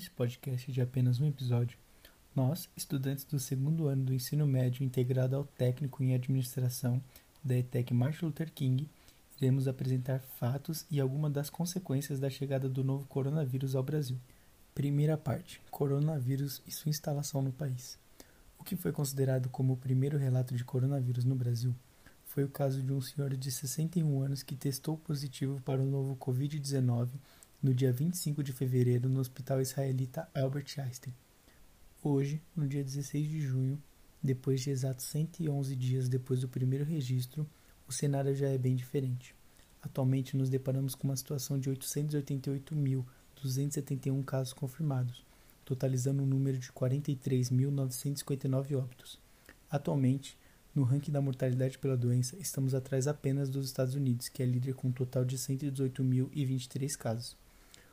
neste podcast de apenas um episódio, nós, estudantes do segundo ano do ensino médio integrado ao técnico em administração da ETEC Martin Luther King, iremos apresentar fatos e algumas das consequências da chegada do novo coronavírus ao Brasil. Primeira parte: Coronavírus e sua instalação no país. O que foi considerado como o primeiro relato de coronavírus no Brasil foi o caso de um senhor de 61 anos que testou positivo para o novo Covid-19 no dia 25 de fevereiro no Hospital Israelita Albert Einstein. Hoje, no dia 16 de junho, depois de exatos 111 dias depois do primeiro registro, o cenário já é bem diferente. Atualmente nos deparamos com uma situação de 888.271 casos confirmados, totalizando um número de 43.959 óbitos. Atualmente, no ranking da mortalidade pela doença, estamos atrás apenas dos Estados Unidos, que é líder com um total de 118.023 casos.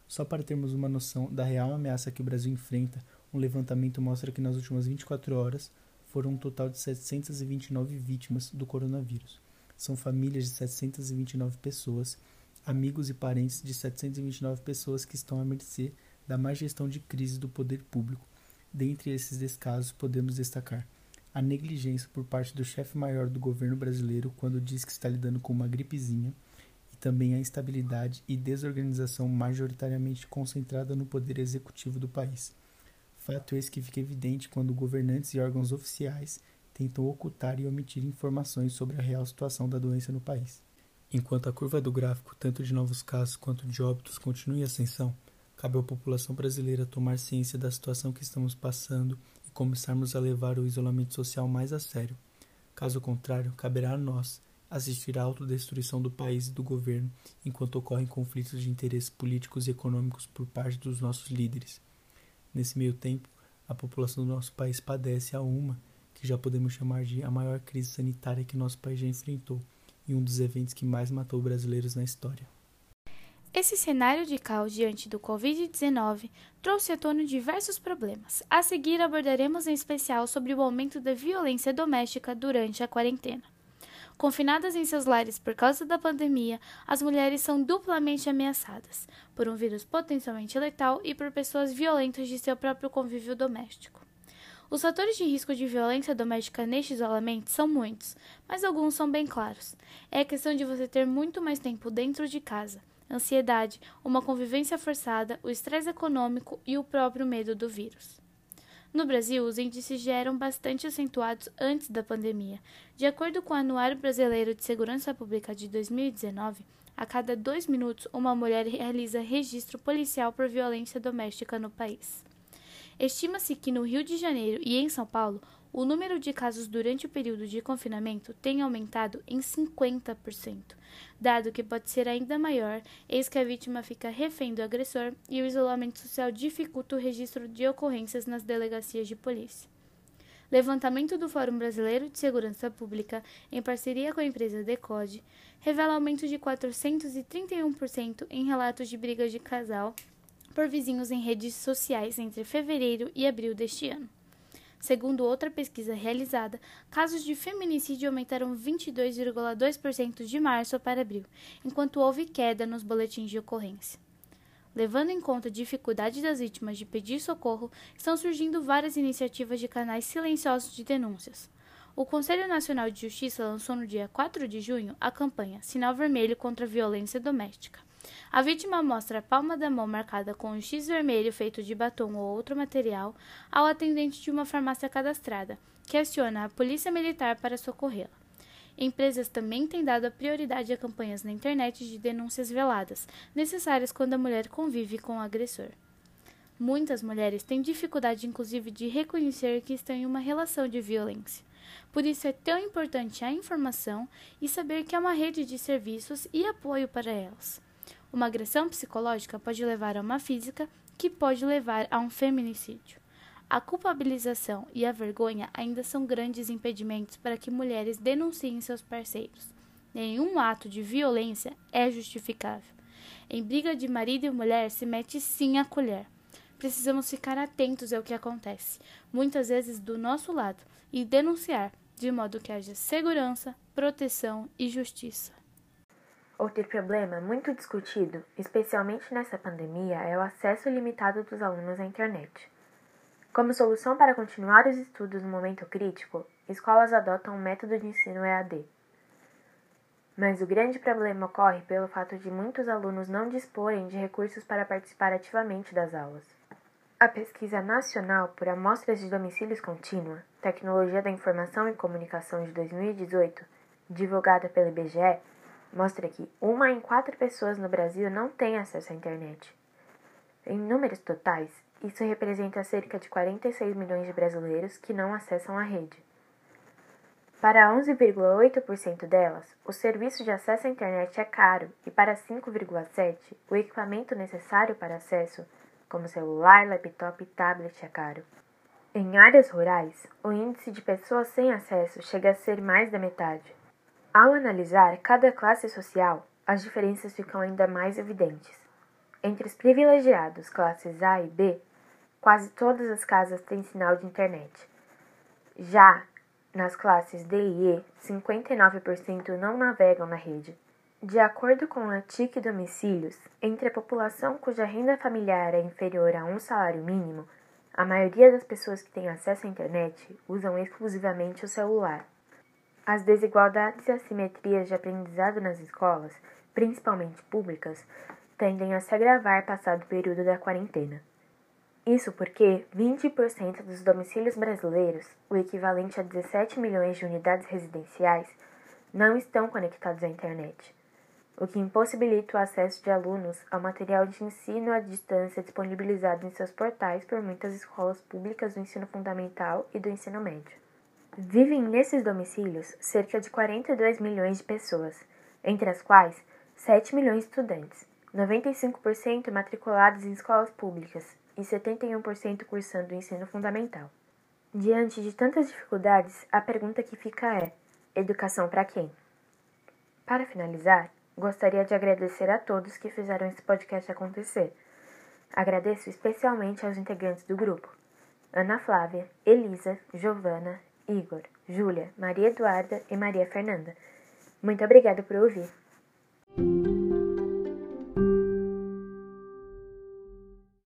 Só para termos uma noção da real ameaça que o Brasil enfrenta, um levantamento mostra que nas últimas 24 horas foram um total de 729 vítimas do coronavírus. São famílias de 729 pessoas, amigos e parentes de 729 pessoas que estão à mercê da má gestão de crise do poder público. Dentre esses descasos, podemos destacar a negligência por parte do chefe maior do governo brasileiro quando diz que está lidando com uma gripezinha também a instabilidade e desorganização majoritariamente concentrada no poder executivo do país. Fato esse que fica evidente quando governantes e órgãos oficiais tentam ocultar e omitir informações sobre a real situação da doença no país. Enquanto a curva do gráfico, tanto de novos casos quanto de óbitos, continua em ascensão, cabe à população brasileira tomar ciência da situação que estamos passando e começarmos a levar o isolamento social mais a sério. Caso contrário, caberá a nós, assistir à autodestruição do país e do governo enquanto ocorrem conflitos de interesses políticos e econômicos por parte dos nossos líderes. Nesse meio tempo, a população do nosso país padece a uma que já podemos chamar de a maior crise sanitária que nosso país já enfrentou e um dos eventos que mais matou brasileiros na história. Esse cenário de caos diante do Covid-19 trouxe à tona diversos problemas. A seguir abordaremos em especial sobre o aumento da violência doméstica durante a quarentena. Confinadas em seus lares por causa da pandemia, as mulheres são duplamente ameaçadas por um vírus potencialmente letal e por pessoas violentas de seu próprio convívio doméstico. Os fatores de risco de violência doméstica neste isolamento são muitos, mas alguns são bem claros. É a questão de você ter muito mais tempo dentro de casa, ansiedade, uma convivência forçada, o estresse econômico e o próprio medo do vírus. No Brasil, os índices já eram bastante acentuados antes da pandemia. De acordo com o Anuário Brasileiro de Segurança Pública de 2019, a cada dois minutos, uma mulher realiza registro policial por violência doméstica no país. Estima-se que no Rio de Janeiro e em São Paulo, o número de casos durante o período de confinamento tem aumentado em 50%, dado que pode ser ainda maior, eis que a vítima fica refém do agressor e o isolamento social dificulta o registro de ocorrências nas delegacias de polícia. Levantamento do Fórum Brasileiro de Segurança Pública, em parceria com a empresa Decode, revela aumento de 431% em relatos de brigas de casal por vizinhos em redes sociais entre fevereiro e abril deste ano. Segundo outra pesquisa realizada, casos de feminicídio aumentaram 22,2% de março para abril, enquanto houve queda nos boletins de ocorrência. Levando em conta a dificuldade das vítimas de pedir socorro, estão surgindo várias iniciativas de canais silenciosos de denúncias. O Conselho Nacional de Justiça lançou no dia 4 de junho a campanha Sinal Vermelho contra a Violência Doméstica. A vítima mostra a palma da mão marcada com um X vermelho feito de batom ou outro material ao atendente de uma farmácia cadastrada, que aciona a polícia militar para socorrê-la. Empresas também têm dado a prioridade a campanhas na internet de denúncias veladas, necessárias quando a mulher convive com o agressor. Muitas mulheres têm dificuldade, inclusive, de reconhecer que estão em uma relação de violência. Por isso é tão importante a informação e saber que há uma rede de serviços e apoio para elas. Uma agressão psicológica pode levar a uma física, que pode levar a um feminicídio. A culpabilização e a vergonha ainda são grandes impedimentos para que mulheres denunciem seus parceiros. Nenhum ato de violência é justificável. Em briga de marido e mulher se mete sim a colher. Precisamos ficar atentos ao que acontece, muitas vezes do nosso lado, e denunciar, de modo que haja segurança, proteção e justiça. Outro problema muito discutido, especialmente nessa pandemia, é o acesso limitado dos alunos à internet. Como solução para continuar os estudos no momento crítico, escolas adotam o método de ensino EAD. Mas o grande problema ocorre pelo fato de muitos alunos não disporem de recursos para participar ativamente das aulas. A pesquisa nacional por amostras de domicílios contínua, Tecnologia da Informação e Comunicação de 2018, divulgada pelo IBGE, mostra que uma em quatro pessoas no Brasil não tem acesso à internet. Em números totais, isso representa cerca de 46 milhões de brasileiros que não acessam a rede. Para 11,8% delas, o serviço de acesso à internet é caro e para 5,7%, o equipamento necessário para acesso, como celular, laptop e tablet, é caro. Em áreas rurais, o índice de pessoas sem acesso chega a ser mais da metade. Ao analisar cada classe social, as diferenças ficam ainda mais evidentes. Entre os privilegiados classes A e B, quase todas as casas têm sinal de internet. Já nas classes D e E, 59% não navegam na rede. De acordo com a TIC Domicílios, entre a população cuja renda familiar é inferior a um salário mínimo, a maioria das pessoas que têm acesso à internet usam exclusivamente o celular. As desigualdades e assimetrias de aprendizado nas escolas, principalmente públicas, tendem a se agravar passado o período da quarentena. Isso porque 20% dos domicílios brasileiros, o equivalente a 17 milhões de unidades residenciais, não estão conectados à internet, o que impossibilita o acesso de alunos ao material de ensino à distância disponibilizado em seus portais por muitas escolas públicas do ensino fundamental e do ensino médio. Vivem nesses domicílios cerca de 42 milhões de pessoas, entre as quais 7 milhões de estudantes, 95% matriculados em escolas públicas e 71% cursando o ensino fundamental. Diante de tantas dificuldades, a pergunta que fica é: educação para quem? Para finalizar, gostaria de agradecer a todos que fizeram esse podcast acontecer. Agradeço especialmente aos integrantes do grupo: Ana Flávia, Elisa, Giovana, Igor, Júlia, Maria Eduarda e Maria Fernanda. Muito obrigada por ouvir.